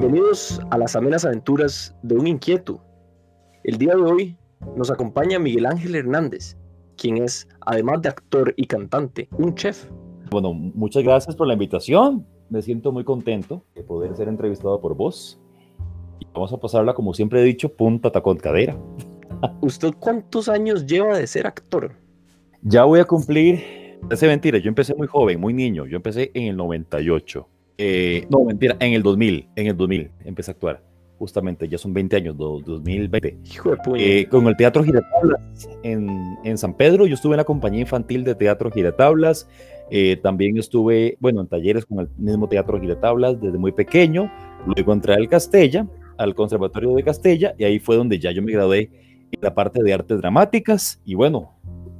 Bienvenidos a las amenas aventuras de un inquieto. El día de hoy nos acompaña Miguel Ángel Hernández, quien es, además de actor y cantante, un chef. Bueno, muchas gracias por la invitación. Me siento muy contento de poder ser entrevistado por vos. Y vamos a pasarla, como siempre he dicho, punta tacón cadera. ¿Usted cuántos años lleva de ser actor? Ya voy a cumplir. Hace mentira, yo empecé muy joven, muy niño. Yo empecé en el 98. Eh, no, mentira, en el 2000. En el 2000 empecé a actuar. Justamente, ya son 20 años, 2020. Hijo de. Eh, con el Teatro Giratablas en, en, San Pedro. Yo estuve en la compañía infantil de Teatro Giratablas. Eh, también estuve, bueno, en talleres con el mismo Teatro Giratablas desde muy pequeño. Luego entré al Castella, al Conservatorio de Castella, y ahí fue donde ya yo me gradué en la parte de artes dramáticas. Y bueno,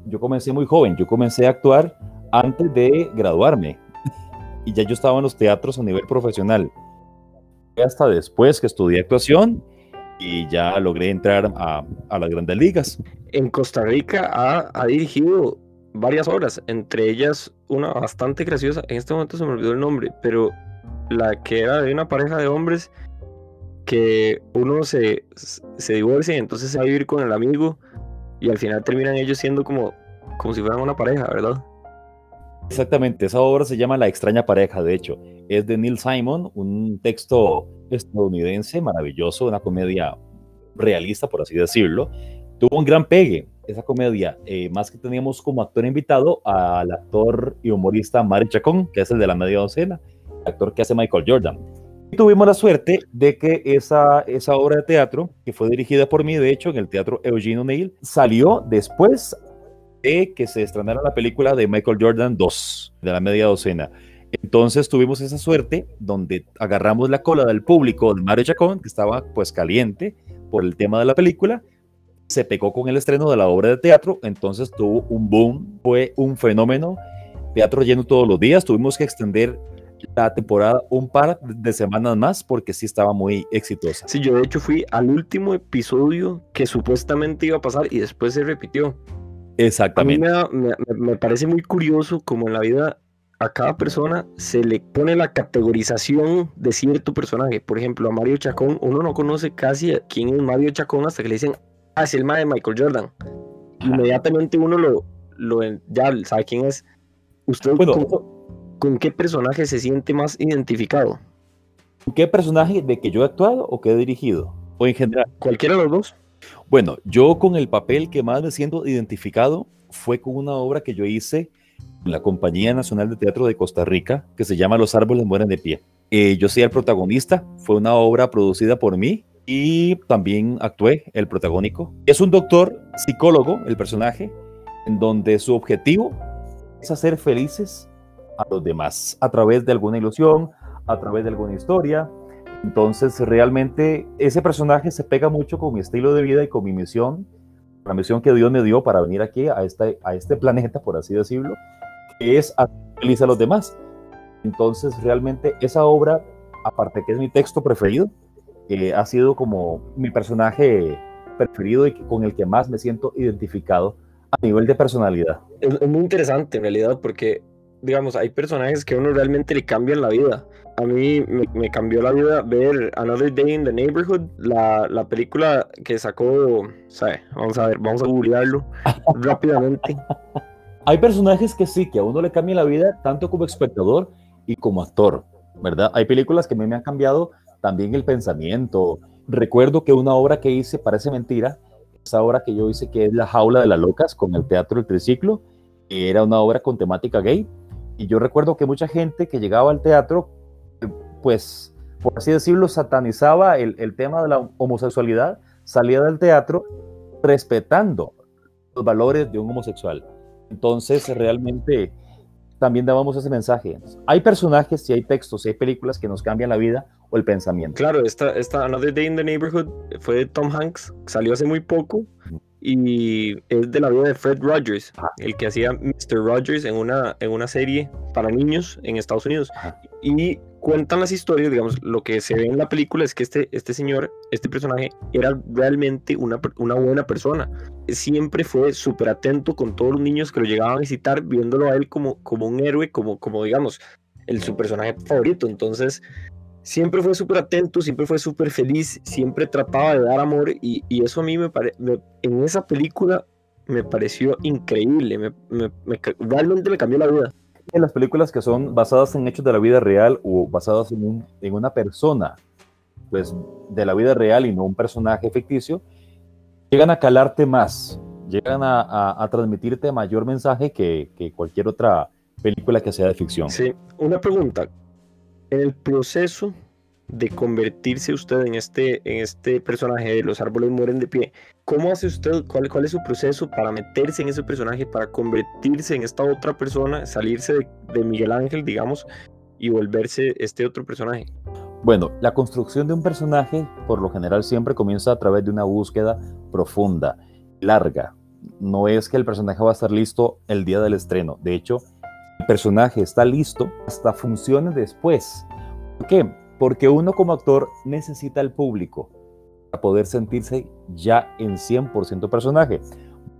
yo comencé muy joven. Yo comencé a actuar antes de graduarme. Y ya yo estaba en los teatros a nivel profesional. Hasta después que estudié actuación y ya logré entrar a, a las grandes ligas. En Costa Rica ha, ha, dirigido varias obras, entre ellas una bastante graciosa, en este momento se me olvidó el nombre, pero la que era de una pareja de hombres que uno se, se divorcia y entonces se va a vivir con el amigo y al final terminan ellos siendo como, como si fueran una pareja, ¿verdad? Exactamente, esa obra se llama La extraña pareja, de hecho, es de Neil Simon, un texto estadounidense maravilloso, una comedia realista, por así decirlo. Tuvo un gran pegue esa comedia, eh, más que teníamos como actor invitado al actor y humorista Mario Chacón, que es el de la media docena, actor que hace Michael Jordan. Tuvimos la suerte de que esa, esa obra de teatro, que fue dirigida por mí, de hecho, en el Teatro Eugene O'Neill, salió después de que se estrenara la película de Michael Jordan 2, de la media docena. Entonces tuvimos esa suerte donde agarramos la cola del público de Mario Chacón, que estaba pues caliente por el tema de la película, se pegó con el estreno de la obra de teatro, entonces tuvo un boom, fue un fenómeno, teatro lleno todos los días, tuvimos que extender la temporada un par de semanas más porque sí estaba muy exitosa. Sí, yo de hecho fui al último episodio que supuestamente iba a pasar y después se repitió. Exactamente. A mí me, me, me parece muy curioso como en la vida a cada persona se le pone la categorización de cierto personaje. Por ejemplo, a Mario Chacón, uno no conoce casi a quién es Mario Chacón hasta que le dicen, ah, es el mae de Michael Jordan. Inmediatamente uno lo, lo ya sabe quién es. ¿Usted bueno, con, con, qué personaje se siente más identificado? ¿Qué personaje de que yo he actuado o que he dirigido? O en general. Cualquiera de los dos. Bueno, yo con el papel que más me siento identificado fue con una obra que yo hice en la Compañía Nacional de Teatro de Costa Rica, que se llama Los árboles mueren de pie. Eh, yo soy el protagonista, fue una obra producida por mí y también actué el protagónico. Es un doctor psicólogo, el personaje, en donde su objetivo es hacer felices a los demás a través de alguna ilusión, a través de alguna historia. Entonces, realmente ese personaje se pega mucho con mi estilo de vida y con mi misión, la misión que Dios me dio para venir aquí a este, este planeta, por así decirlo, que es feliz a los demás. Entonces, realmente esa obra, aparte que es mi texto preferido, ha sido como mi personaje preferido y con el que más me siento identificado a nivel de personalidad. Es, es, muy interesante en realidad porque, digamos, hay personajes que a uno realmente le cambian la vida. A mí me, me cambió la vida ver Another Day in the Neighborhood, la, la película que sacó, ¿sabe? Vamos a ver, vamos a googlearlo rápidamente. Hay personajes que sí, que a uno le cambian la vida tanto como espectador y como actor, ¿verdad? Hay películas que a mí me han cambiado también el pensamiento. Recuerdo que una obra que hice, parece mentira, esa obra que yo hice que es La Jaula de las Locas con el Teatro del Triciclo, era una obra con temática gay. Y yo recuerdo que mucha gente que llegaba al teatro, pues, por así decirlo, satanizaba el, el tema de la homosexualidad, salía del teatro respetando los valores de un homosexual. Entonces, realmente también dábamos ese mensaje. Hay personajes, y hay textos, y hay películas que nos cambian la vida o el pensamiento. Claro, esta, esta Another Day in the Neighborhood fue de Tom Hanks, salió hace muy poco y es de la vida de Fred Rogers, Ajá. el que hacía Mr. Rogers en una, en una serie para niños en Estados Unidos. Ajá. Y cuentan las historias, digamos, lo que se ve en la película es que este, este señor, este personaje, era realmente una, una buena persona. Siempre fue súper atento con todos los niños que lo llegaban a visitar, viéndolo a él como, como un héroe, como, como digamos, su personaje favorito. Entonces, siempre fue súper atento, siempre fue súper feliz, siempre trataba de dar amor y, eso a mí me parece, en esa película me pareció increíble, me, realmente me cambió la vida. En las películas que son basadas en hechos de la vida real o basadas en, una persona, pues de la vida real y no un personaje ficticio, llegan a calarte más, llegan a, transmitirte mayor mensaje que, que cualquier otra película que sea de ficción. Sí, una pregunta, en el proceso de convertirse usted este, en este personaje de los árboles mueren de pie, ¿cómo hace usted, cuál, cuál es su proceso para meterse en ese personaje, para convertirse en esta otra persona, salirse de, Miguel Ángel, digamos, y volverse este otro personaje? Bueno, la construcción de un personaje por lo general siempre comienza a través de una búsqueda profunda, larga. No es que el personaje va a estar listo el día del estreno. De hecho, el personaje está listo hasta funciones después. ¿Por qué? Porque uno como actor necesita el público poder sentirse ya en 100% personaje.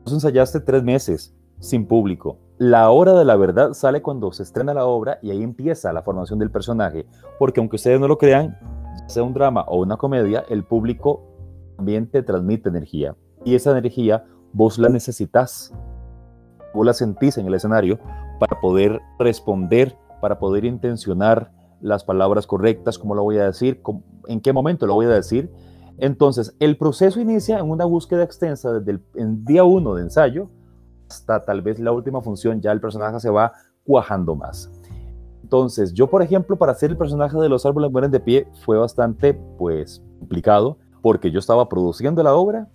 Vos ensayaste tres meses sin público. La hora de la verdad sale cuando se estrena la obra y ahí empieza la formación del personaje. Porque aunque ustedes no lo crean, sea un drama o una comedia, el público también te transmite energía. Y esa energía vos la necesitas. Vos la sentís en el escenario para poder responder, para poder intencionar las palabras correctas, cómo lo voy a decir, en qué momento lo voy a decir. Entonces, el proceso inicia en una búsqueda extensa desde el día uno de ensayo hasta tal vez la última función, ya el personaje se va cuajando más. Entonces, yo, por ejemplo, para hacer el personaje de Los Árboles Mueren de Pie fue bastante, pues, complicado, porque yo estaba produciendo la obra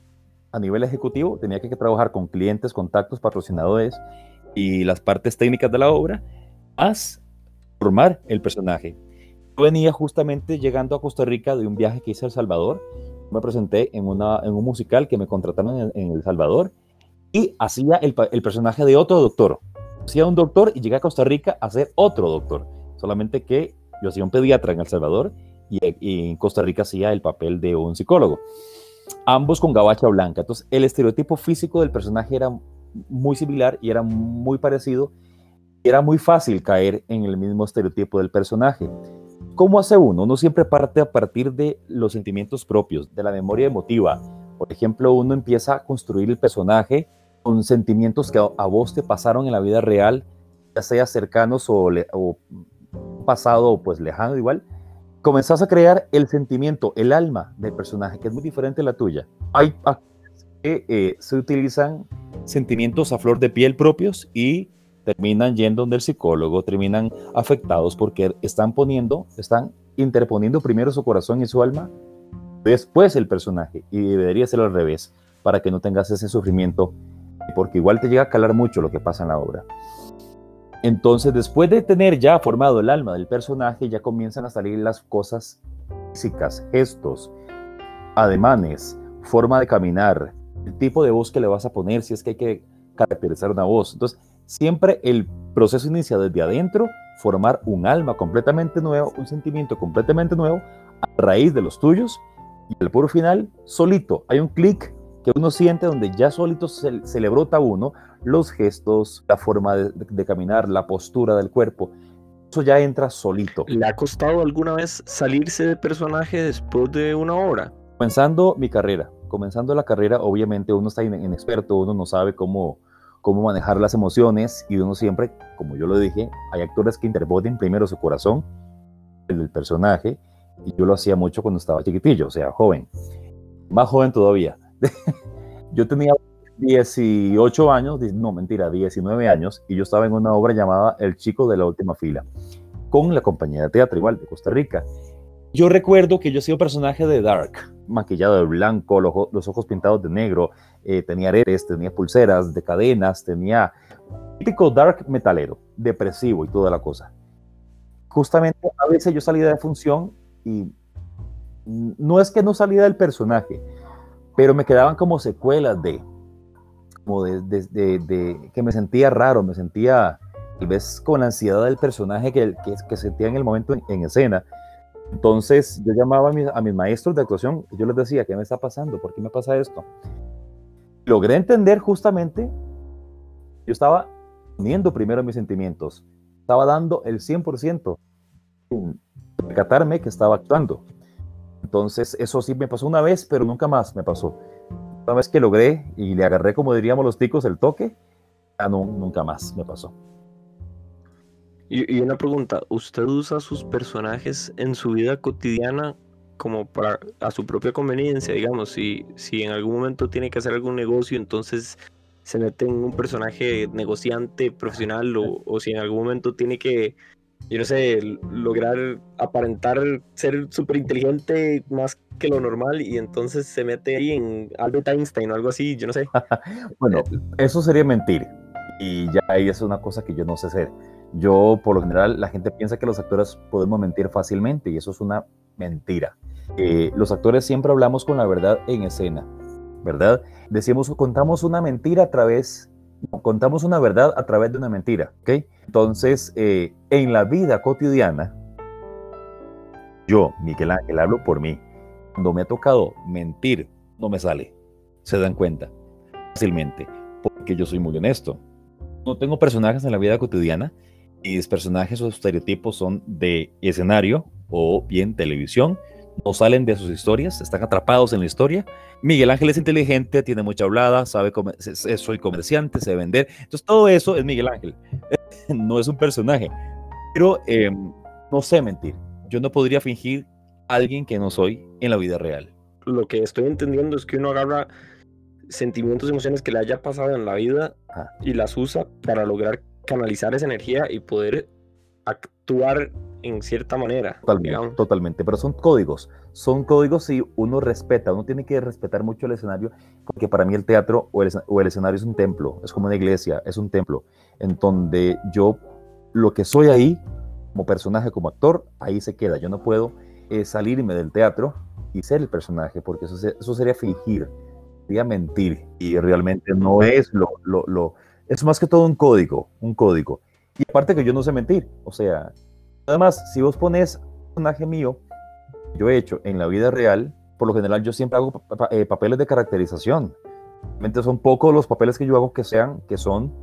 a nivel ejecutivo, tenía que trabajar con clientes, contactos, patrocinadores, y las partes técnicas de la obra, más formar el personaje. Yo venía justamente llegando a Costa Rica de un viaje que hice a El Salvador. Me presenté en, un musical que me contrataron en, El Salvador y hacía el, el, personaje de otro doctor. Hacía un doctor y llegué a Costa Rica a ser otro doctor. Solamente que yo hacía un pediatra en El Salvador y, y en Costa Rica hacía el papel de un psicólogo. Ambos con gabacha blanca. Entonces, el estereotipo físico del personaje era muy similar y era muy parecido. Era muy fácil caer en el mismo estereotipo del personaje. ¿Cómo hace uno? Uno siempre parte a partir de los sentimientos propios, de la memoria emotiva. Por ejemplo, uno empieza a construir el personaje con sentimientos que a vos te pasaron en la vida real, ya sea cercanos o, o pasado pues lejano igual. Comenzás a crear el sentimiento, el alma del personaje, que es muy diferente a la tuya. Hay que eh, se utilizan sentimientos a flor de piel propios y terminan yendo donde el psicólogo, terminan afectados porque están poniendo, están interponiendo primero su corazón y su alma, después el personaje, y debería ser al revés, para que no tengas ese sufrimiento, porque igual te llega a calar mucho lo que pasa en la obra. Entonces, después de tener ya formado el alma del personaje, ya comienzan a salir las cosas físicas, gestos, ademanes, forma de caminar, el tipo de voz que le vas a poner, si es que hay que caracterizar una voz. Entonces, siempre el proceso inicia desde adentro, formar un alma completamente nuevo, un sentimiento completamente nuevo, a raíz de los tuyos, y el puro final, solito. Hay un clic que uno siente donde ya solito se, le brota a uno los gestos, la forma de, caminar, la postura del cuerpo. Eso ya entra solito. ¿Le ha costado alguna vez salirse de personaje después de una hora? Comenzando mi carrera, comenzando la carrera, obviamente uno está inexperto, uno no sabe cómo, cómo manejar las emociones y uno siempre, como yo lo dije, hay actores que interponen primero su corazón, el del personaje, y yo lo hacía mucho cuando estaba chiquitillo, o sea, joven, más joven todavía. yo tenía 18 años, no mentira, 19 años, y yo estaba en una obra llamada El chico de la última fila, con la compañía de teatro igual de Costa Rica. Yo recuerdo que yo soy un personaje de Dark, maquillado de blanco, los, ojos pintados de negro, eh, tenía aretes, tenía pulseras de cadenas, tenía típico dark metalero, depresivo y toda la cosa. Justamente a veces yo salía de función y no es que no salía del personaje, pero me quedaban como secuelas de, de, que me sentía raro, me sentía tal vez con la ansiedad del personaje que, sentía en el momento en escena entonces yo llamaba a mis, maestros de actuación yo les decía, ¿qué me está pasando? ¿Por qué me pasa esto? Logré entender justamente, yo estaba poniendo primero mis sentimientos, estaba dando el 100%, percatarme que estaba actuando. Entonces, eso sí me pasó una vez, pero nunca más me pasó. Una vez que logré y le agarré, como diríamos los ticos, el toque, ya no, nunca más me pasó. Y, y, una pregunta, ¿usted usa sus personajes en su vida cotidiana como para a su propia conveniencia, digamos, si, si en algún momento tiene que hacer algún negocio, entonces se mete en un personaje negociante profesional o, o si en algún momento tiene que, yo no sé, lograr aparentar ser súper inteligente más que lo normal y entonces se mete ahí en Albert Einstein o algo así, yo no sé. bueno, eso sería mentir y ya ahí es una cosa que yo no sé hacer. Yo, por lo general, la gente piensa que los actores podemos mentir fácilmente y eso es una mentira. Eh, los actores siempre hablamos con la verdad en escena, ¿verdad? Decimos, contamos una mentira a través, contamos una verdad a través de una mentira, ¿ok? Entonces, eh, en la vida cotidiana, yo, Miguel Ángel, hablo por mí. Cuando me ha tocado mentir, no me sale. Se dan cuenta fácilmente, porque yo soy muy honesto. No tengo personajes en la vida cotidiana y mis personajes o estereotipos son de escenario o bien televisión no salen de sus historias, están atrapados en la historia. Miguel Ángel es inteligente, tiene mucha hablada, sabe soy comerciante, sé vender. Entonces todo eso es Miguel Ángel. no es un personaje. Pero em, no sé mentir. Yo no podría fingir a alguien que no soy en la vida real. Lo que estoy entendiendo es que uno agarra sentimientos, emociones que le haya pasado en la vida y las usa para lograr canalizar esa energía y poder actuar en cierta manera. Totalmente, totalmente, pero son códigos, son códigos si uno respeta, uno tiene que respetar mucho el escenario, porque para mí el teatro o el, o el escenario es un templo, es como una iglesia, es un templo, en donde yo lo que soy ahí, como personaje, como actor, ahí se queda, yo no puedo eh, salirme del teatro y ser el personaje, porque eso, eso sería fingir, sería mentir, y realmente no es lo, lo, lo, es más que todo un código, un código. Y aparte que yo no sé mentir, o sea, Además, si vos pones un personaje mío, yo he hecho en la vida real, por lo general yo siempre hago eh, papeles de caracterización. Realmente son pocos los papeles que yo hago que sean, que son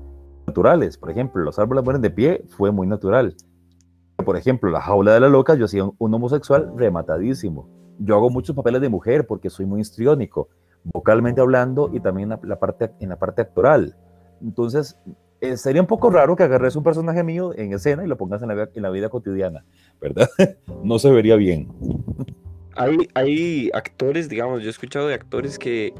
naturales. Por ejemplo, Los árboles mueren de pie fue muy natural. Por ejemplo, La jaula de la loca, yo hacía un, homosexual rematadísimo. Yo hago muchos papeles de mujer porque soy muy histriónico, vocalmente hablando y también la parte, en la parte actoral. Entonces, eh, sería un poco raro que agarres un personaje mío en escena y lo pongas en la, vida cotidiana, ¿verdad? no se vería bien. Hay, hay actores, digamos, yo he escuchado de actores que,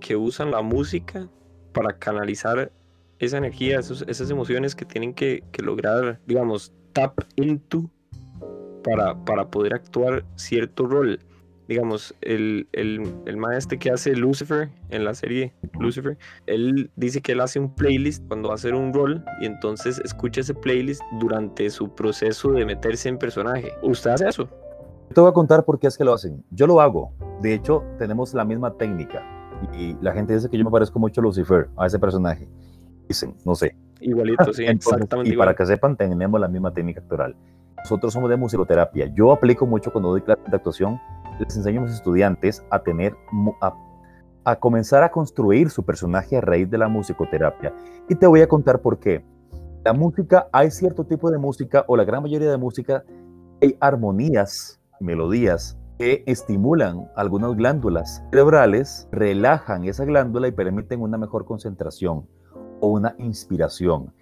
que usan la música para canalizar esa energía, esas emociones que tienen que, que, lograr, digamos, tap into para, para poder actuar cierto rol digamos, el, el, el maestro que hace Lucifer en la serie Lucifer, él dice que él hace un playlist cuando va a hacer un rol y entonces escucha ese playlist durante su proceso de meterse en personaje. ¿Usted hace eso? Te voy a contar por qué es que lo hacen. Yo lo hago. De hecho, tenemos la misma técnica. Y la gente dice que yo me parezco mucho a Lucifer, a ese personaje. Dicen, no sé. Igualito, sí, exactamente. Y para que sepan, tenemos la misma técnica actoral. Nosotros somos de musicoterapia. Yo aplico mucho cuando doy clases de actuación les enseño a mis estudiantes a tener, a, comenzar a construir su personaje a raíz de la musicoterapia. Y te voy a contar por qué. La música, hay cierto tipo de música, o la gran mayoría de música, hay armonías, melodías que estimulan algunas glándulas cerebrales, relajan esa glándula y permiten una mejor concentración o una inspiración.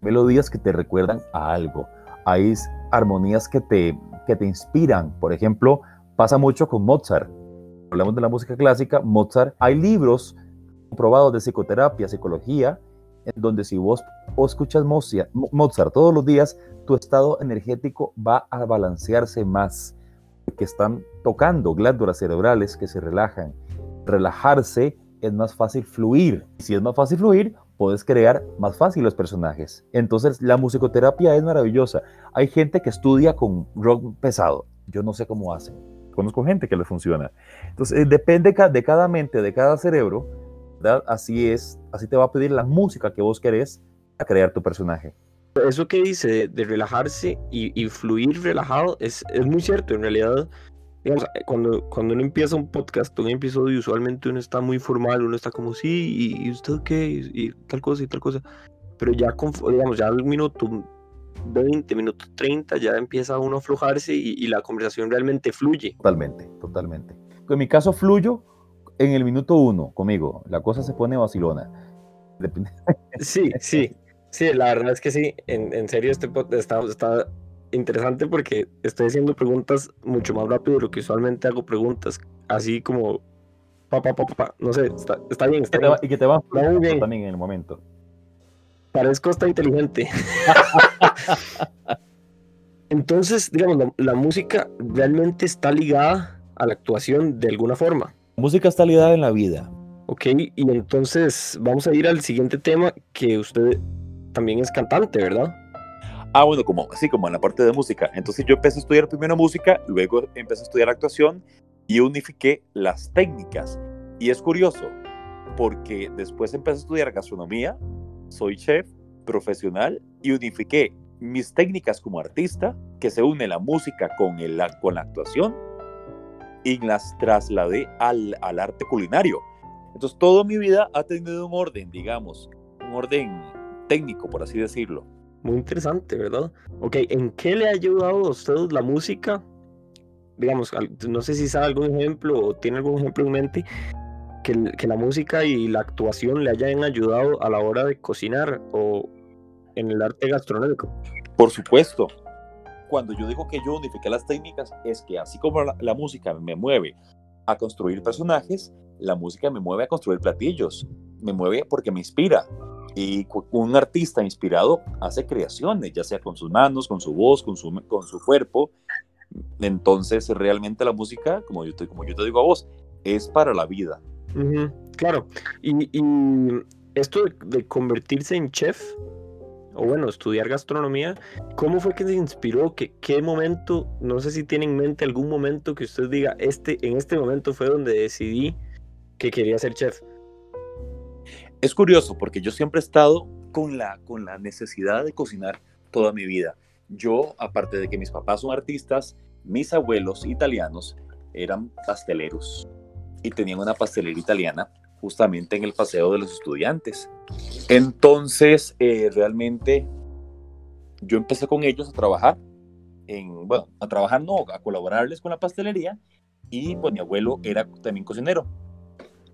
Melodías que te recuerdan a algo. Hay armonías que te, que te inspiran. Por ejemplo, Pasa mucho con Mozart. Hablamos de la música clásica, Mozart. Hay libros comprobados de psicoterapia, psicología, en donde si vos, escuchas Mozart todos los días, tu estado energético va a balancearse más, porque están tocando glándulas cerebrales que se relajan. Relajarse es más fácil fluir. Si es más fácil fluir, puedes crear más fácil los personajes. Entonces, la musicoterapia es maravillosa. Hay gente que estudia con rock pesado. Yo no sé cómo hacen conozco gente que le funciona. Entonces, eh, depende de cada mente, de cada cerebro, ¿verdad? Así es, así te va a pedir la música que vos querés a crear tu personaje. Eso que dice de, relajarse y, fluir relajado es, es, muy cierto. En realidad, cuando, cuando uno empieza un podcast, un episodio, usualmente uno está muy formal, uno está como, sí, ¿y, usted qué? Y, tal cosa y tal cosa. Pero ya, digamos, ya al minuto 20, minuto 30, ya empieza uno a aflojarse y, y la conversación realmente fluye. Totalmente, totalmente. En mi caso fluyo en el minuto uno conmigo. La cosa se pone vacilona. Depende. Sí, sí, sí, la verdad es que sí. En, en serio, este está, está interesante porque estoy haciendo preguntas mucho más rápido de lo que usualmente hago preguntas. Así como, pa, pa, pa, pa, pa. no sé, está, está bien, está Que te bien. va- y que te va Va muy bien. también en el momento. Parezco hasta inteligente. Entonces, digamos, la, la música realmente está ligada a la actuación de alguna forma. La música está ligada en la vida. Ok, y entonces vamos a ir al siguiente tema, que usted también es cantante, ¿verdad? Ah, bueno, como, así como en la parte de música. Entonces yo empecé a estudiar primero música, luego empecé a estudiar actuación y unifiqué las técnicas. Y es curioso, porque después empecé a estudiar gastronomía, soy chef profesional y unifiqué mis técnicas como artista, que se une la música con, el, con la actuación, y las trasladé al, al arte culinario. Entonces toda mi vida ha tenido un orden, digamos, un orden técnico, por así decirlo. Muy interesante, ¿verdad? Ok, ¿en qué le ha ayudado a usted la música? Digamos, no sé si sabe algún ejemplo o tiene algún ejemplo en mente que, que la música y la actuación le hayan ayudado a la hora de cocinar o en el arte gastronómico. Por supuesto. Cuando yo digo que yo unifiqué las técnicas, es que así como la, la música me mueve a construir personajes, la música me mueve a construir platillos. Me mueve porque me inspira. Y un artista inspirado hace creaciones, ya sea con sus manos, con su voz, con su, con su cuerpo. Entonces, realmente la música, como yo te, como yo te digo a vos, es para la vida. Claro, y, esto de, convertirse en chef, o bueno, estudiar gastronomía, ¿cómo fue que se inspiró? ¿Qué, qué momento, no sé si tiene en mente algún momento que usted diga, este, en este momento fue donde decidí que quería ser chef? Es curioso porque yo siempre he estado con la, con la necesidad de cocinar toda mi vida. Yo, aparte de que mis papás son artistas, mis abuelos italianos eran pasteleros y tenían una pastelería italiana justamente en el Paseo de los Estudiantes. Entonces, eh, realmente yo empecé con ellos a trabajar, en, bueno, a trabajar no, a colaborarles con la pastelería y pues mi abuelo era también cocinero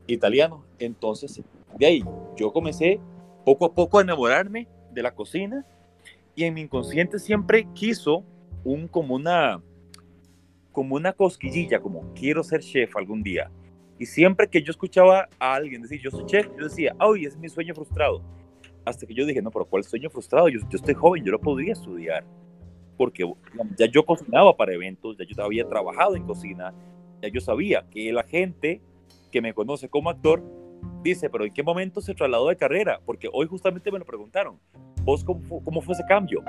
italiano. Entonces, de ahí yo comencé poco a poco a enamorarme de la cocina y en mi inconsciente siempre quiso un como una como una cosquillilla como quiero ser chef algún día y siempre que yo escuchaba a alguien decir yo soy chef yo decía ay es mi sueño frustrado hasta que yo dije no pero cuál sueño frustrado yo, yo estoy joven yo lo podría estudiar porque ya yo cocinaba para eventos ya yo había trabajado en cocina ya yo sabía que la gente que me conoce como actor dice, pero ¿en qué momento se trasladó de carrera? Porque hoy justamente me lo preguntaron, ¿vos cómo, cómo fue ese cambio?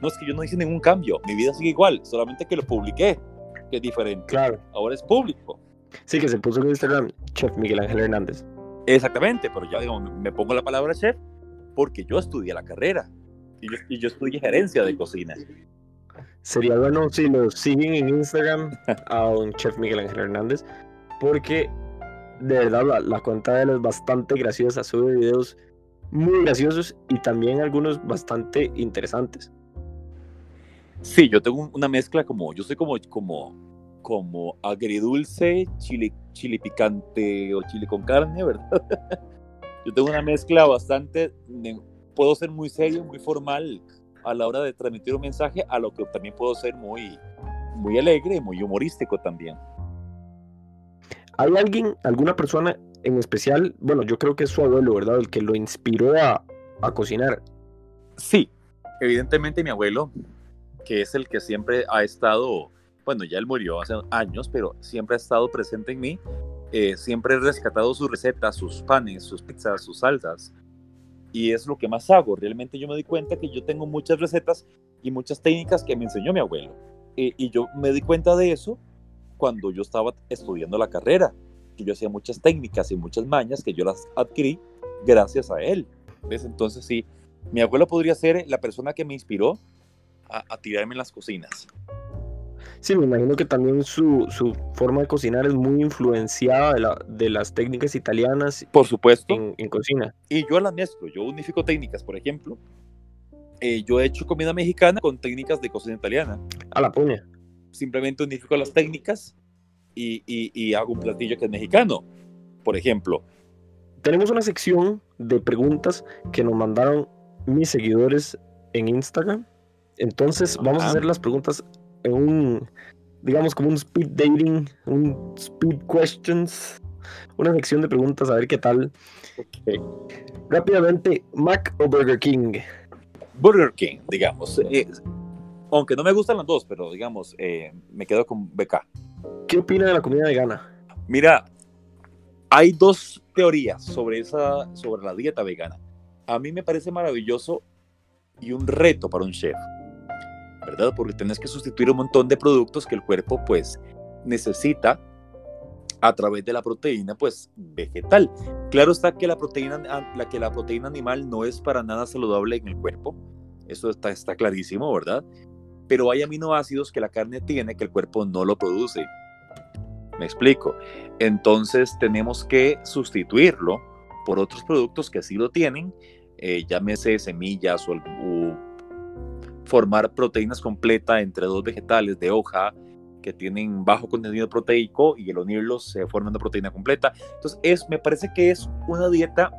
No es que yo no hice ningún cambio, mi vida sigue igual, solamente que lo publiqué, que es diferente. Claro, Ahora es público. Sí que se puso en Instagram, Chef Miguel Ángel Hernández. Exactamente, pero ya digo, me pongo la palabra chef porque yo estudié la carrera y yo, y yo estudié gerencia de cocina. Sería bueno si lo siguen en Instagram a un Chef Miguel Ángel Hernández, porque de verdad la, la cuenta de él es bastante graciosa, sube videos muy graciosos y también algunos bastante interesantes. Sí, yo tengo un- una mezcla como, yo soy como, como, como agridulce, chile, chile picante o chile con carne, ¿verdad? yo tengo una mezcla bastante, de- puedo ser muy serio, muy formal a la hora de transmitir un mensaje, a lo que también puedo ser muy, muy alegre, muy humorístico también. ¿Hay alguien, alguna persona en especial? Bueno, yo creo que es su abuelo, ¿verdad? El que lo inspiró a, a cocinar. Sí, evidentemente mi abuelo, que es el que siempre ha estado, bueno, ya él murió hace años, pero siempre ha estado presente en mí, eh, siempre he rescatado sus recetas, sus panes, sus pizzas, sus salsas. Y es lo que más hago. Realmente yo me di cuenta que yo tengo muchas recetas y muchas técnicas que me enseñó mi abuelo. Eh, y yo me di cuenta de eso cuando yo estaba estudiando la carrera, que yo hacía muchas técnicas y muchas mañas que yo las adquirí gracias a él. ¿Ves? Entonces sí, mi abuelo podría ser la persona que me inspiró a, a tirarme en las cocinas. Sí, me imagino que también su, su forma de cocinar es muy influenciada de, la, de las técnicas italianas Por supuesto. en, en cocina. Y yo las mezclo, yo unifico técnicas, por ejemplo. eh, yo he hecho comida mexicana con técnicas de cocina italiana. A la puña. Simplemente unifico las técnicas y, y, y hago un platillo que es mexicano. Por ejemplo, Tenemos una sección de preguntas que nos mandaron mis seguidores en Instagram. Entonces vamos a hacer las preguntas un, digamos, como un speed dating, un speed questions, una sección de preguntas a ver qué tal. Rápidamente, Mac o Burger King. Burger King, digamos. eh, aunque no me gustan las dos, pero digamos, eh, me quedo con BK. ¿Qué opina de la comida vegana? Mira, hay dos teorías sobre, esa, sobre la dieta vegana. A mí me parece maravilloso y un reto para un chef, ¿verdad? Porque tienes que sustituir un montón de productos que el cuerpo pues necesita a través de la proteína pues vegetal. Claro está que la proteína, la, que la proteína animal no es para nada saludable en el cuerpo, eso está, está clarísimo, ¿verdad? Pero hay aminoácidos que la carne tiene que el cuerpo no lo produce. Me explico. Entonces tenemos que sustituirlo por otros productos que sí lo tienen, eh, llámese semillas o, o, formar proteínas completas entre dos vegetales de hoja que tienen bajo contenido proteico y el unirlos se forma una proteína completa. Entonces es, me parece que es una dieta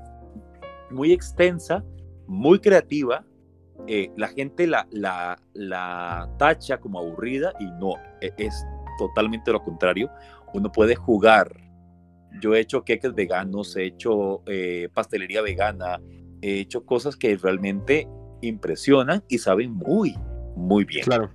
muy extensa, muy creativa. Eh, la gente la, la, la tacha como aburrida y no, e, es totalmente lo contrario. Uno puede jugar yo he hecho queques veganos, he hecho eh, pastelería vegana, he hecho cosas que realmente impresionan y saben muy, muy bien. Claro.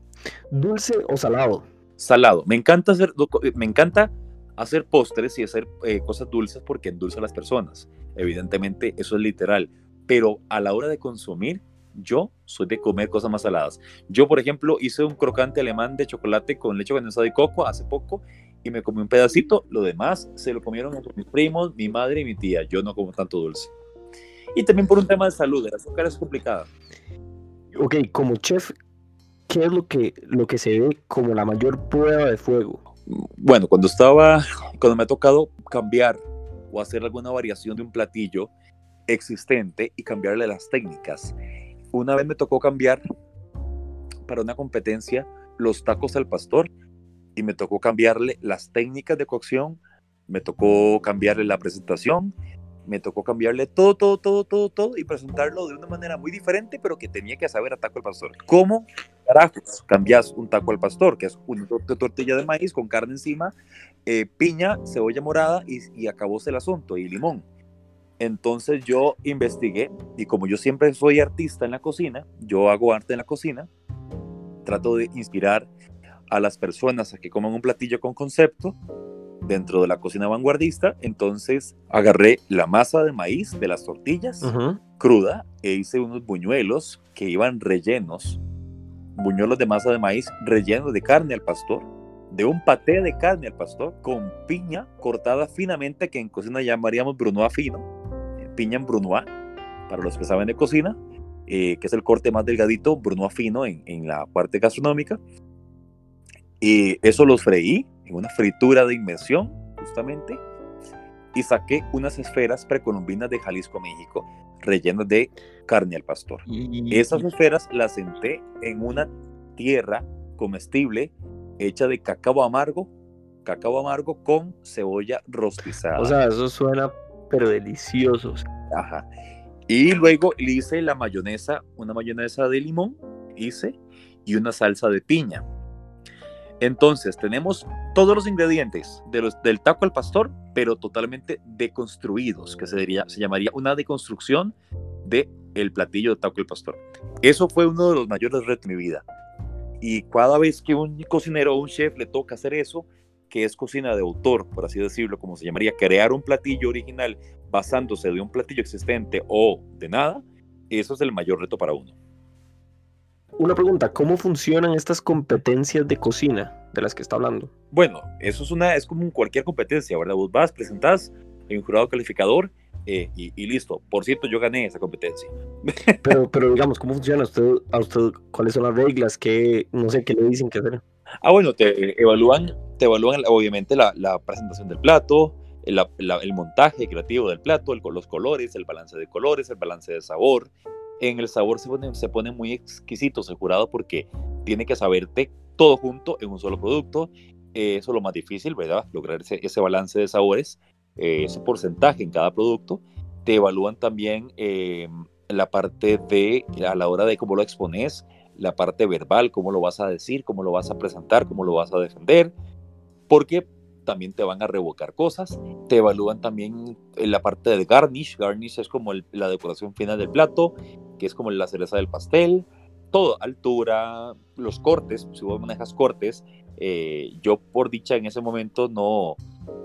¿Dulce o salado? Salado. Me encanta hacer, me encanta hacer postres y hacer eh, cosas dulces porque endulza a las personas. Evidentemente, eso es literal. Pero a la hora de consumir, yo soy de comer cosas más saladas. Yo, por ejemplo, hice un crocante alemán de chocolate con leche condensada y coco hace poco y me comí un pedacito. Lo demás se lo comieron mis primos, mi madre y mi tía. Yo no como tanto dulce. Y también por un tema de salud, el azúcar es complicada. Ok, como chef, ¿qué es lo que, lo que se ve como la mayor prueba de fuego? Bueno, cuando estaba, cuando me ha tocado cambiar o hacer alguna variación de un platillo existente y cambiarle las técnicas. Una vez me tocó cambiar para una competencia los tacos al pastor y me tocó cambiarle las técnicas de cocción, me tocó cambiarle la presentación, me tocó cambiarle todo, todo, todo, todo, todo y presentarlo de una manera muy diferente, pero que tenía que saber a taco al pastor. ¿Cómo carajos cambias un taco al pastor, que es una tortilla de maíz con carne encima, eh, piña, cebolla morada y, y acabóse el asunto y limón? Entonces yo investigué y como yo siempre soy artista en la cocina, yo hago arte en la cocina, trato de inspirar a las personas a que coman un platillo con concepto dentro de la cocina vanguardista. Entonces agarré la masa de maíz de las tortillas uh -huh. cruda e hice unos buñuelos que iban rellenos, buñuelos de masa de maíz rellenos de carne al pastor, de un paté de carne al pastor con piña cortada finamente que en cocina llamaríamos brunoise fino, piña en brunoise, para los que saben de cocina, eh, que es el corte más delgadito, brunoise fino en, en la parte gastronómica. Y eso los freí en una fritura de inmersión, justamente, y saqué unas esferas precolombinas de Jalisco, México, rellenas de carne al pastor. Y... Esas esferas las senté en una tierra comestible hecha de cacao amargo, cacao amargo con cebolla rostizada. O sea, eso suena pero delicioso. Ajá. Y luego le hice la mayonesa, una mayonesa de limón, hice, y una salsa de piña. Entonces, tenemos todos los ingredientes de del taco al pastor, pero totalmente deconstruidos, que se, diría, se llamaría una deconstrucción del el platillo de taco al pastor. Eso fue uno de los mayores retos de mi vida. Y cada vez que un cocinero o un chef le toca hacer eso, que es cocina de autor, por así decirlo, como se llamaría, crear un platillo original basándose de un platillo existente o de nada, eso es el mayor reto para uno. Una pregunta, ¿cómo funcionan estas competencias de cocina de las que está hablando? Bueno, eso es, una, es como cualquier competencia, ¿verdad? Vos vas, presentás en un jurado calificador eh, y, y, listo. Por cierto, yo gané esa competencia. Pero, pero digamos, ¿cómo funciona? ¿Usted, ¿A usted cuáles son las reglas? ¿Qué, no sé, qué le dicen que hacer? Ah, bueno, te evalúan, te evalúan obviamente la, la presentación del plato, el, la, el, montaje creativo del plato, el, los colores, el balance de colores, el balance de sabor, en el sabor se pone, se pone muy exquisito el jurado porque tiene que saberte todo junto en un solo producto. Eh, eso es lo más difícil, ¿verdad? Lograr ese, ese balance de sabores, eh, ese porcentaje en cada producto. Te evalúan también eh, la parte de, a la hora de cómo lo expones, la parte verbal, cómo lo vas a decir, cómo lo vas a presentar, cómo lo vas a defender, porque también te van a revocar cosas. Te evalúan también la parte del garnish. Garnish es como la decoración final del plato, que es como la cereza del pastel. Todo, altura, los cortes, si vos manejas cortes. Eh, yo por dicha en ese momento no,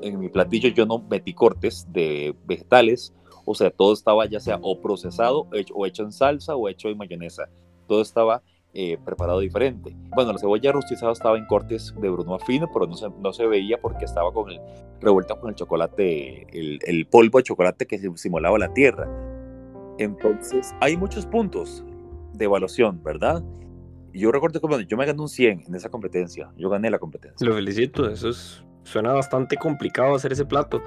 en mi platillo yo no metí cortes de vegetales. O sea, todo estaba ya sea o procesado o hecho en salsa o hecho en mayonesa. Todo estaba eh, preparado diferente. Bueno, la cebolla rostizada estaba en cortes de brunoise fino, pero no se, no se veía porque estaba con el, revuelta con el chocolate, el, el polvo de chocolate que simulaba la tierra. Entonces, hay muchos puntos de evaluación, ¿verdad? yo recuerdo que yo me gané un 100 en esa competencia. Yo gané la competencia. Lo felicito, eso es, suena bastante complicado hacer ese plato.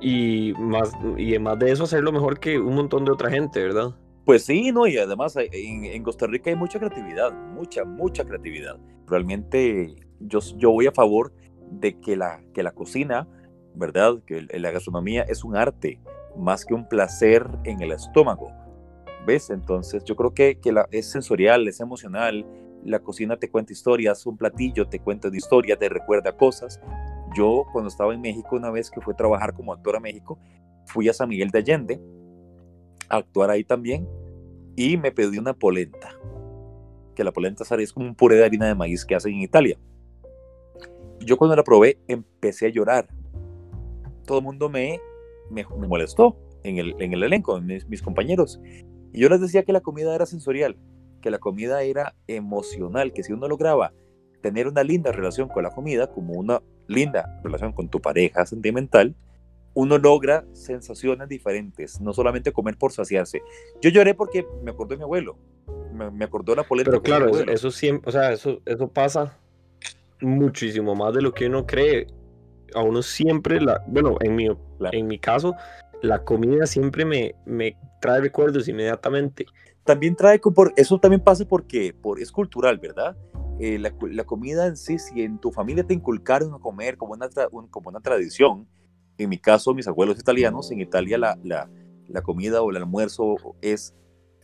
Y más, y además de eso, hacerlo mejor que un montón de otra gente, ¿verdad? Pues sí, no, y además en, Costa Rica hay mucha creatividad, mucha, mucha creatividad. Realmente yo, yo voy a favor de que la, que la cocina, ¿verdad? Que la gastronomía es un arte más que un placer en el estómago. ¿Ves? Entonces yo creo que, que la, es sensorial, es emocional. La cocina te cuenta historias, un platillo te cuenta una historia, te recuerda cosas. Yo cuando estaba en México, una vez que fui a trabajar como actor a México, fui a San Miguel de Allende actuar ahí también y me pedí una polenta, que la polenta es como un puré de harina de maíz que hacen en Italia. Yo cuando la probé empecé a llorar. Todo el mundo me, me, molestó en el, en el elenco, mis, mis compañeros. Y yo les decía que la comida era sensorial, que la comida era emocional, que si uno lograba tener una linda relación con la comida, como una linda relación con tu pareja sentimental, uno logra sensaciones diferentes, no solamente comer por saciarse. Yo lloré porque me acordó de mi abuelo, me, acordó la polenta. Pero claro, eso, siempre, o sea, eso, eso pasa muchísimo más de lo que uno cree. A uno siempre, la, bueno, en mi, en mi caso, la comida siempre me, me trae recuerdos inmediatamente. También trae, por, eso también pasa porque por, es cultural, ¿verdad? Eh, la, la, comida en sí, si en tu familia te inculcaron a comer como una, como una tradición, en mi caso, mis abuelos italianos, en Italia la, la, la comida o el almuerzo es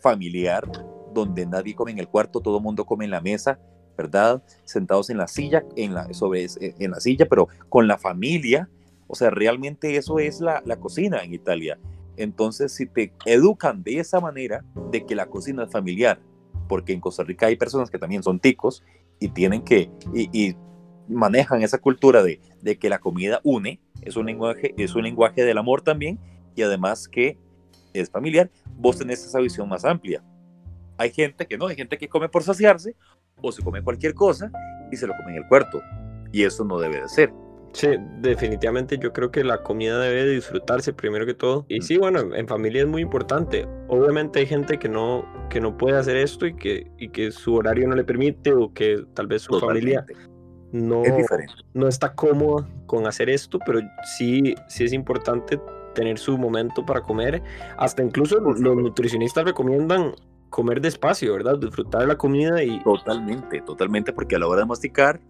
familiar, donde nadie come en el cuarto, todo el mundo come en la mesa, ¿verdad? Sentados en la silla, en la, sobre, eh, en la silla, pero con la familia. O sea, realmente eso es la, la cocina en Italia. Entonces, si te educan de esa manera, de que la cocina es familiar, porque en Costa Rica hay personas que también son ticos y tienen que, y, manejan esa cultura de, de que la comida une, es un lenguaje, es un lenguaje del amor también y además que es familiar, vos tenés esa visión más amplia. Hay gente que no, hay gente que come por saciarse o se come cualquier cosa y se lo come en el cuarto y eso no debe de ser. Sí, definitivamente yo creo que la comida debe disfrutarse primero que todo. Y sí, bueno, en familia es muy importante. Obviamente hay gente que no, que no puede hacer esto y que, y que su horario no le permite o que tal vez su familia no, no está cómoda con hacer esto, pero sí, sí es importante tener su momento para comer. Hasta incluso los nutricionistas recomiendan comer despacio, ¿verdad? Disfrutar de la comida y... Totalmente, totalmente, porque a la hora de masticar,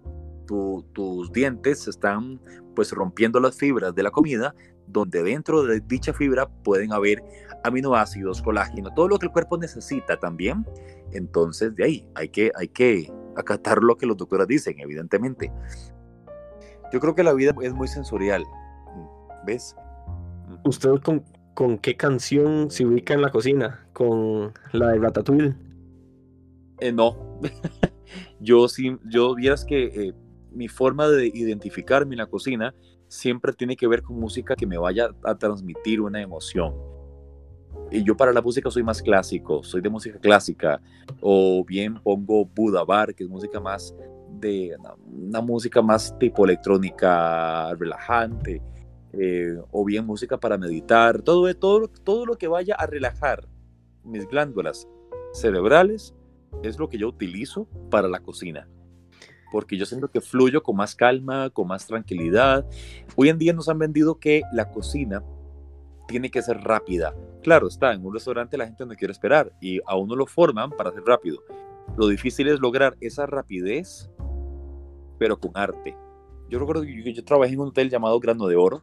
tus dientes están pues rompiendo las fibras de la comida, donde dentro de dicha fibra pueden haber aminoácidos, colágeno, todo lo que el cuerpo necesita también. Entonces, de ahí hay que, hay que acatar lo que los doctores dicen, evidentemente. Yo creo que la vida es muy sensorial, ¿ves? ¿Usted con, con qué canción se ubica en la cocina? ¿Con la de Ratatouille? Eh, no. yo sí, yo vieras que eh, mi forma de identificarme en la cocina siempre tiene que ver con música que me vaya a transmitir una emoción y yo para la música soy más clásico, soy de música clásica, o bien pongo Buda Bar, que es música más de una, música más tipo electrónica relajante, eh, o bien música para meditar, todo, todo, todo lo que vaya a relajar mis glándulas cerebrales es lo que yo utilizo para la cocina. Porque yo siento que fluyo con más calma, con más tranquilidad. Hoy en día nos han vendido que la cocina tiene que ser rápida. Claro, está, en un restaurante la gente no quiere esperar y a uno lo forman para ser rápido. Lo difícil es lograr esa rapidez, pero con arte. Yo recuerdo que yo, trabajé en un hotel llamado Grano de Oro,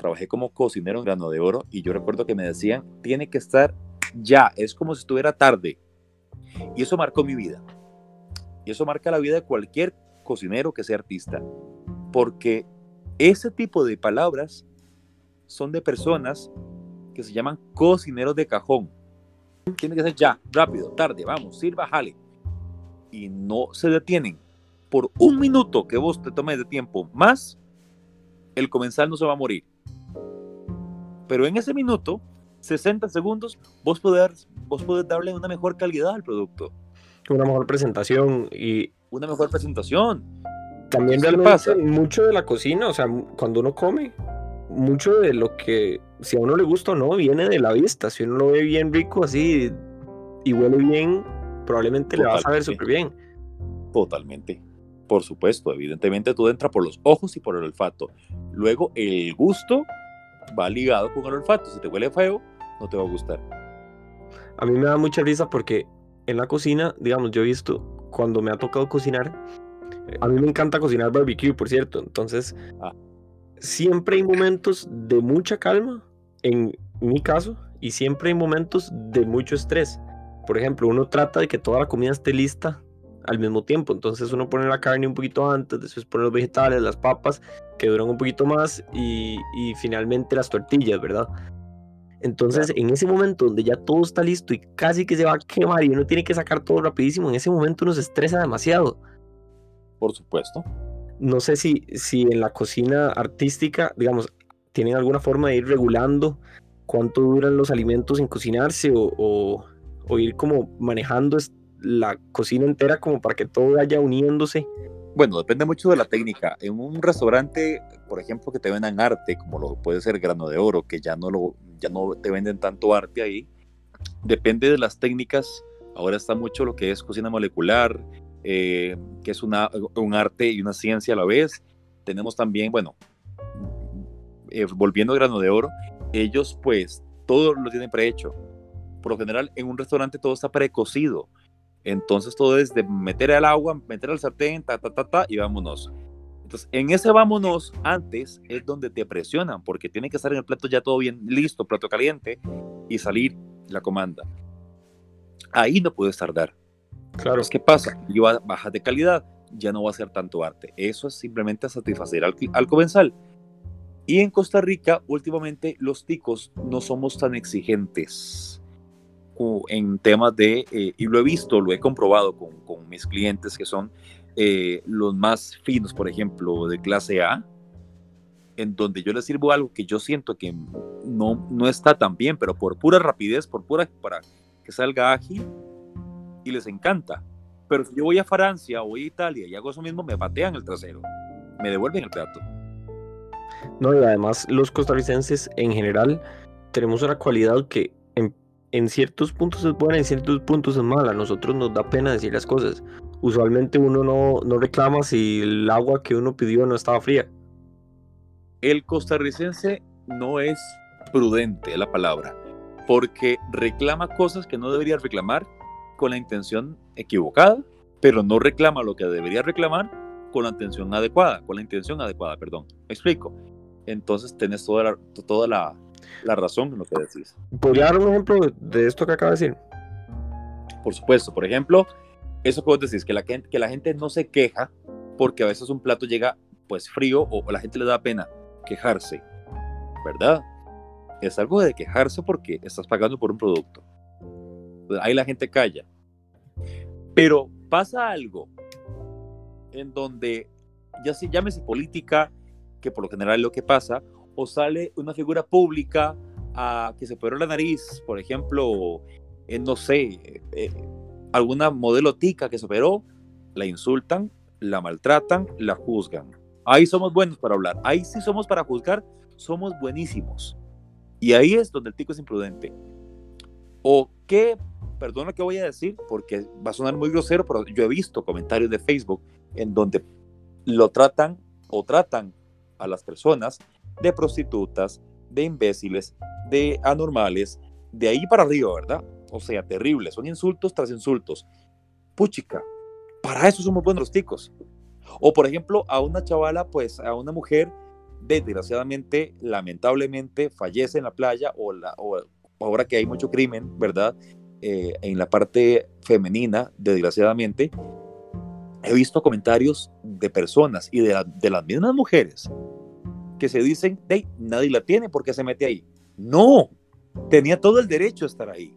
trabajé como cocinero en Grano de Oro y yo recuerdo que me decían, tiene que estar ya, es como si estuviera tarde. Y eso marcó mi vida. Y eso marca la vida de cualquier cocinero que sea artista. Porque ese tipo de palabras son de personas que se llaman cocineros de cajón. Tiene que ser ya, rápido, tarde, vamos, sirva, jale. Y no se detienen. Por un minuto que vos te tomes de tiempo más, el comensal no se va a morir. Pero en ese minuto, 60 segundos, vos podés, vos podés darle una mejor calidad al producto. Una mejor presentación y... Una mejor presentación. También realmente pasa? mucho de la cocina, o sea, cuando uno come, mucho de lo que, si a uno le gusta o no, viene de la vista. Si uno lo ve bien rico así y huele bien, probablemente le va a saber súper bien. Totalmente. Por supuesto, evidentemente todo entra por los ojos y por el olfato. Luego el gusto va ligado con el olfato. Si te huele feo, no te va a gustar. A mí me da mucha risa porque en la cocina, digamos, yo he visto cuando me ha tocado cocinar, a mí me encanta cocinar barbecue, por cierto. Entonces, ah siempre hay momentos de mucha calma, en mi caso, y siempre hay momentos de mucho estrés. Por ejemplo, uno trata de que toda la comida esté lista al mismo tiempo. Entonces uno pone la carne un poquito antes, después pone los vegetales, las papas, que duran un poquito más, y, finalmente las tortillas, ¿verdad? Entonces, en ese momento donde ya todo está listo y casi que se va a quemar y uno tiene que sacar todo rapidísimo, en ese momento uno se estresa demasiado. Por supuesto no sé si, si en la cocina artística, digamos, tienen alguna forma de ir regulando cuánto duran los alimentos en cocinarse o, ir como manejando la cocina entera como para que todo vaya uniéndose. Bueno, depende mucho de la técnica. En un restaurante, por ejemplo, que te vendan arte, como lo puede ser Grano de Oro, que ya no, lo, ya no te venden tanto arte ahí, depende de las técnicas. Ahora está mucho lo que es cocina molecular, eh, que es una, un arte y una ciencia a la vez. Tenemos también, bueno, eh, volviendo a grano de oro, ellos pues todo lo tienen prehecho. Por lo general, en un restaurante todo está precocido. Entonces todo es de meter al agua, meter al sartén, ta, ta, ta, ta, y vámonos. Entonces, en ese vámonos antes es donde te presionan, porque tiene que estar en el plato ya todo bien listo, plato caliente, y salir la comanda. Ahí no puedes tardar. Claro. ¿Qué pasa? Yo baja de calidad, ya no va a ser tanto arte. Eso es simplemente satisfacer al, al comensal. Y en Costa Rica, últimamente, los ticos no somos tan exigentes en temas de, eh, y lo he visto, lo he comprobado con, con mis clientes que son eh, los más finos, por ejemplo, de clase A, en donde yo les sirvo algo que yo siento que no, no está tan bien, pero por pura rapidez, por pura, para que salga ágil, y les encanta. Pero si yo voy a Francia o voy a Italia y hago eso mismo, me patean el trasero, me devuelven el plato. No, y además los costarricenses en general tenemos una cualidad que en, ciertos puntos es buena, en ciertos puntos es mala. A nosotros nos da pena decir las cosas. Usualmente uno no, no reclama si el agua que uno pidió no estaba fría. El costarricense no es prudente, la palabra, porque reclama cosas que no debería reclamar con la intención equivocada, pero no reclama lo que debería reclamar con la intención adecuada, con la intención adecuada, perdón. ¿Me explico? Entonces tenés toda la, toda la, la razón en lo que decís. ¿Podría dar un ejemplo de esto que acaba de decir? Por supuesto, por ejemplo, eso que vos decís, que la, que la gente no se queja porque a veces un plato llega pues frío o, o la gente le da pena quejarse, ¿verdad? Es algo de quejarse porque estás pagando por un producto ahí la gente calla. Pero pasa algo en donde, ya se llámese política, que por lo general es lo que pasa, o sale una figura pública a que se operó la nariz, por ejemplo, en, no sé, eh, alguna modelo tica que se operó, la insultan, la maltratan, la juzgan. Ahí somos buenos para hablar, ahí sí somos para juzgar, somos buenísimos. Y ahí es donde el tico es imprudente. ¿O qué perdón lo que voy a decir porque va a sonar muy grosero, pero yo he visto comentarios de Facebook en donde lo tratan o tratan a las personas de prostitutas, de imbéciles, de anormales, de ahí para arriba, ¿verdad? O sea, terrible, son insultos tras insultos. Puchica, para eso somos buenos los ticos. O por ejemplo, a una chavala, pues a una mujer, desgraciadamente, lamentablemente, fallece en la playa o, ahora que hay mucho crimen, ¿verdad? Eh, en la parte femenina, desgraciadamente, he visto comentarios de personas y de las mismas mujeres que se dicen, hey, nadie la tiene porque se mete ahí. No, tenía todo el derecho a estar ahí,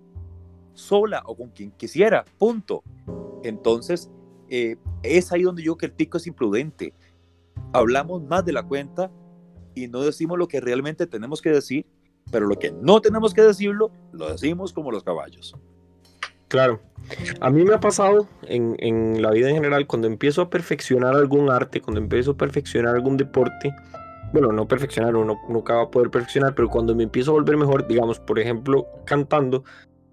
sola o con quien quisiera, punto. Entonces, eh, es ahí donde yo que el tico es imprudente. Hablamos más de la cuenta y no decimos lo que realmente tenemos que decir, pero lo que no tenemos que decirlo, lo decimos como los caballos. Claro. A mí me ha pasado en, la vida en general, cuando empiezo a perfeccionar algún arte, cuando empiezo a perfeccionar algún deporte, bueno, no perfeccionar, uno nunca va a poder perfeccionar, pero cuando me empiezo a volver mejor, digamos, por ejemplo, cantando,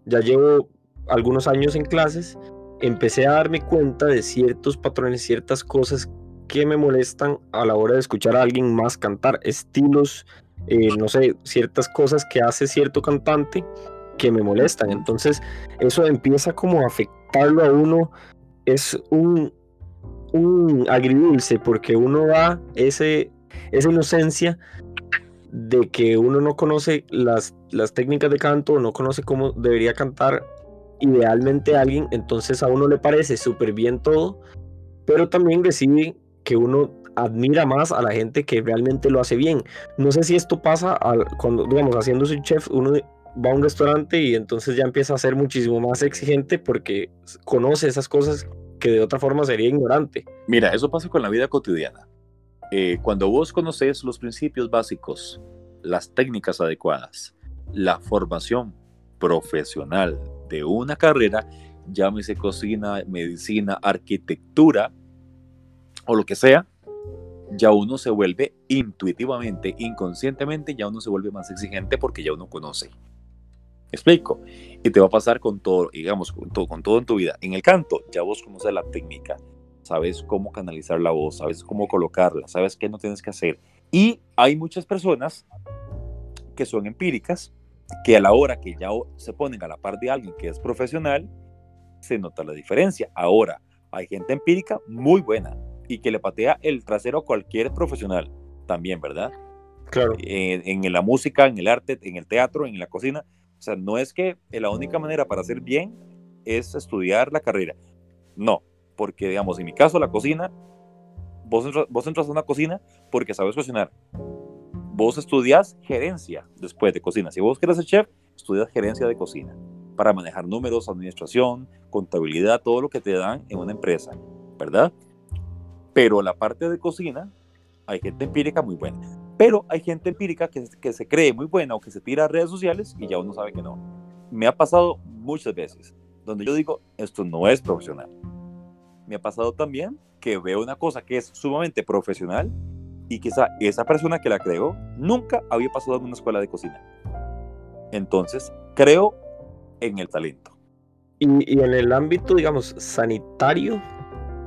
ya llevo algunos años en clases, empecé a darme cuenta de ciertos patrones, ciertas cosas que me molestan a la hora de escuchar a alguien más cantar, estilos, eh, no sé, ciertas cosas que hace cierto cantante que me molestan. Entonces, eso empieza como a afectarlo a uno. Es un, un agridulce porque uno da ese, esa inocencia de que uno no conoce las, las técnicas de canto, no conoce cómo debería cantar idealmente alguien, entonces a uno le parece súper bien todo, pero también recibe que uno admira más a la gente que realmente lo hace bien. No sé si esto pasa al, cuando, digamos, haciendo su chef, uno va a un restaurante y entonces ya empieza a ser muchísimo más exigente porque conoce esas cosas que de otra forma sería ignorante. Mira, eso pasa con la vida cotidiana. Eh, cuando vos conoces los principios básicos, las técnicas adecuadas, la formación profesional de una carrera, llámese cocina, medicina, arquitectura o lo que sea, ya uno se vuelve intuitivamente, inconscientemente, ya uno se vuelve más exigente porque ya uno conoce. explico? Y te va a pasar con todo, digamos, con todo, con todo en tu vida. En el canto, ya vos conoces la técnica, sabes cómo canalizar la voz, sabes cómo colocarla, sabes qué no tienes que hacer. Y hay muchas personas que son empíricas, que a la hora que ya se ponen a la par de alguien que es profesional, se nota la diferencia. Ahora, hay gente empírica muy buena y que le patea el trasero a cualquier profesional también, ¿verdad? Claro. En, en la música, en el arte, en el teatro, en la cocina. O sea, no es que la única manera para hacer bien es estudiar la carrera. No, porque digamos, en mi caso, la cocina, vos, vos entras a una cocina porque sabes cocinar. Vos estudias gerencia después de cocina. Si vos quieres ser chef, estudias gerencia de cocina para manejar números, administración, contabilidad, todo lo que te dan en una empresa, ¿verdad? Pero la parte de cocina, hay gente empírica muy buena. Pero hay gente empírica que, que se cree muy buena o que se tira a redes sociales y ya uno sabe que no. Me ha pasado muchas veces donde yo digo, esto no es profesional. Me ha pasado también que veo una cosa que es sumamente profesional y quizá esa persona que la creó nunca había pasado en una escuela de cocina. Entonces, creo en el talento. Y, y en el ámbito, digamos, sanitario,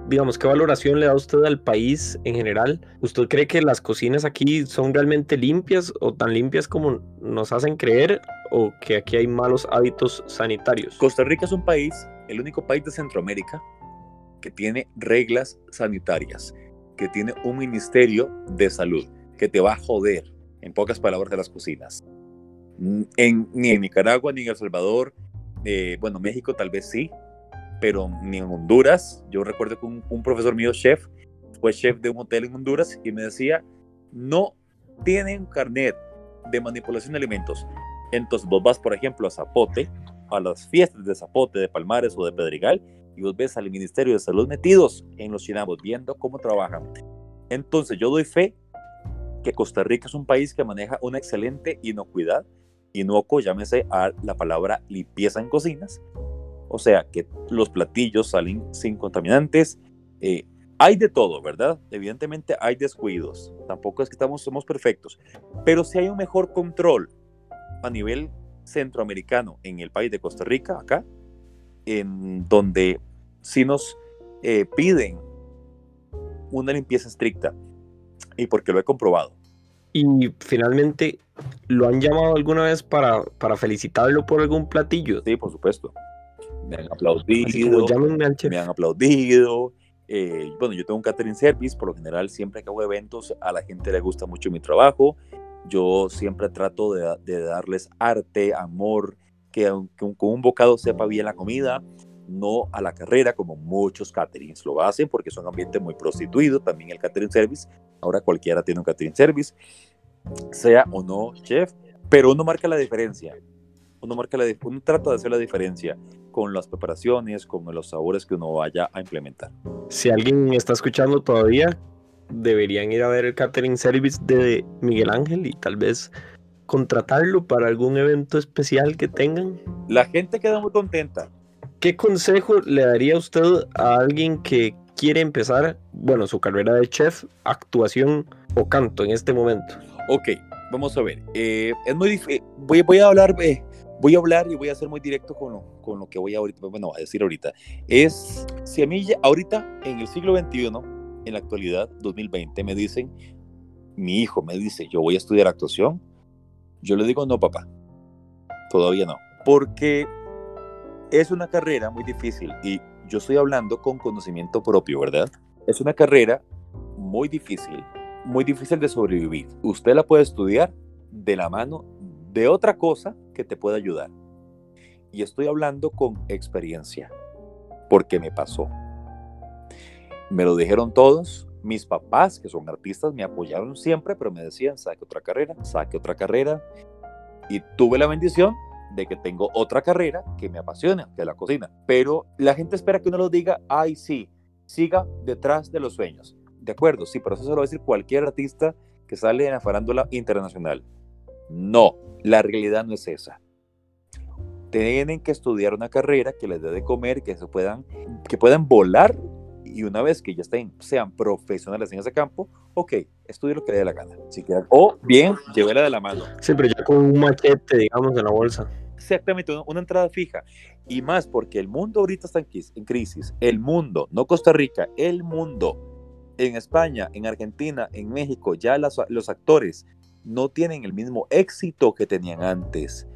digamos, ¿qué valoración le da usted al país en general? ¿Usted cree que las cocinas aquí son realmente limpias o tan limpias como nos hacen creer o que aquí hay malos hábitos sanitarios? Costa Rica es un país, el único país de Centroamérica que tiene reglas sanitarias, que tiene un ministerio de salud, que te va a joder, en pocas palabras, de las cocinas. En, ni en Nicaragua, ni en El Salvador, eh, bueno, México tal vez sí, pero ni en Honduras. Yo recuerdo que un, profesor mío, chef, fue chef de un hotel en Honduras y me decía, no tienen carnet de manipulación de alimentos. Entonces vos vas, por ejemplo, a Zapote, a las fiestas de Zapote, de Palmares o de Pedregal, y vos ves al Ministerio de Salud metidos en los chinabos, viendo cómo trabajan. Entonces yo doy fe que Costa Rica es un país que maneja una excelente inocuidad, inocuo, llámese a la palabra limpieza en cocinas, o sea, que los platillos salen sin contaminantes. Eh, hay de todo, ¿verdad? Evidentemente hay descuidos. Tampoco es que estamos, somos perfectos. Pero si hay un mejor control a nivel centroamericano en el país de Costa Rica, acá, en donde si nos eh, piden una limpieza estricta, y porque lo he comprobado, Y finalmente, ¿lo han llamado alguna vez para, para felicitarlo por algún platillo? Sí, por supuesto. Me han aplaudido. Me han aplaudido. Eh, bueno, yo tengo un catering service, por lo general siempre que hago eventos a la gente le gusta mucho mi trabajo. Yo siempre trato de, de darles arte, amor, que, con un bocado sepa bien la comida, no a la carrera como muchos caterings lo hacen porque es un ambiente muy prostituido, también el catering service, ahora cualquiera tiene un catering service, sea o no chef, pero uno marca la diferencia, uno, marca la, uno trata de hacer la diferencia con las preparaciones, con los sabores que uno vaya a implementar. Si alguien está escuchando todavía, deberían ir a ver el catering service de Miguel Ángel y tal vez contratarlo para algún evento especial que tengan. La gente queda muy contenta. ¿Qué consejo le daría usted a alguien que quiere empezar, bueno, su carrera de chef, actuación o canto en este momento? Ok, vamos a ver. Eh, es muy difícil. Voy, voy, a hablar, eh, voy a hablar y voy a ser muy directo con lo, con lo que voy a ahorita, bueno, a decir ahorita. Es, si a mí ahorita, en el siglo XXI, en la actualidad, 2020, me dicen, mi hijo me dice, yo voy a estudiar actuación, yo le digo, no, papá, todavía no. Porque es una carrera muy difícil y yo estoy hablando con conocimiento propio, ¿verdad? Es una carrera muy difícil, muy difícil de sobrevivir. Usted la puede estudiar de la mano de otra cosa que te pueda ayudar. Y estoy hablando con experiencia, porque me pasó. Me lo dijeron todos, mis papás, que son artistas, me apoyaron siempre, pero me decían, saque otra carrera, saque otra carrera. Y tuve la bendición de que tengo otra carrera que me apasiona, que es la cocina. Pero la gente espera que uno lo diga, ay, sí, siga detrás de los sueños. De acuerdo, sí, pero eso se lo va a decir cualquier artista que sale en la farándula internacional. No, la realidad no es esa. Tienen que estudiar una carrera que les dé de comer, que se puedan, que puedan volar y una vez que ya estén, sean profesionales en ese campo, ok, estudie lo que le dé la gana. Si o bien, llévela de la mano. Sí, pero ya con un machete, digamos, en la bolsa exactamente una, entrada fija. Y más porque el mundo ahorita está en crisis. El mundo, no Costa Rica, el mundo. En España, en Argentina, en México, ya los actores no tienen el mismo éxito que tenían antes.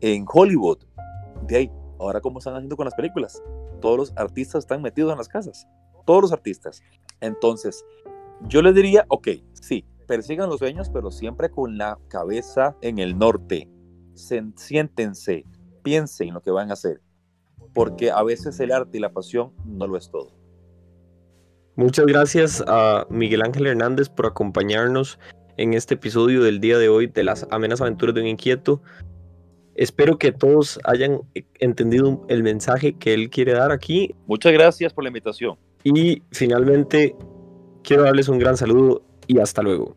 En Hollywood, de ahí, ahora cómo están haciendo con las películas. Todos los artistas están metidos en las casas. Todos los artistas. Entonces, yo les diría, ok, sí, persigan los sueños, pero siempre con la cabeza en el norte siéntense, piensen en lo que van a hacer, porque a veces el arte y la pasión no lo es todo. Muchas gracias a Miguel Ángel Hernández por acompañarnos en este episodio del día de hoy de las amenas aventuras de un inquieto. Espero que todos hayan entendido el mensaje que él quiere dar aquí. Muchas gracias por la invitación. Y finalmente, quiero darles un gran saludo y hasta luego.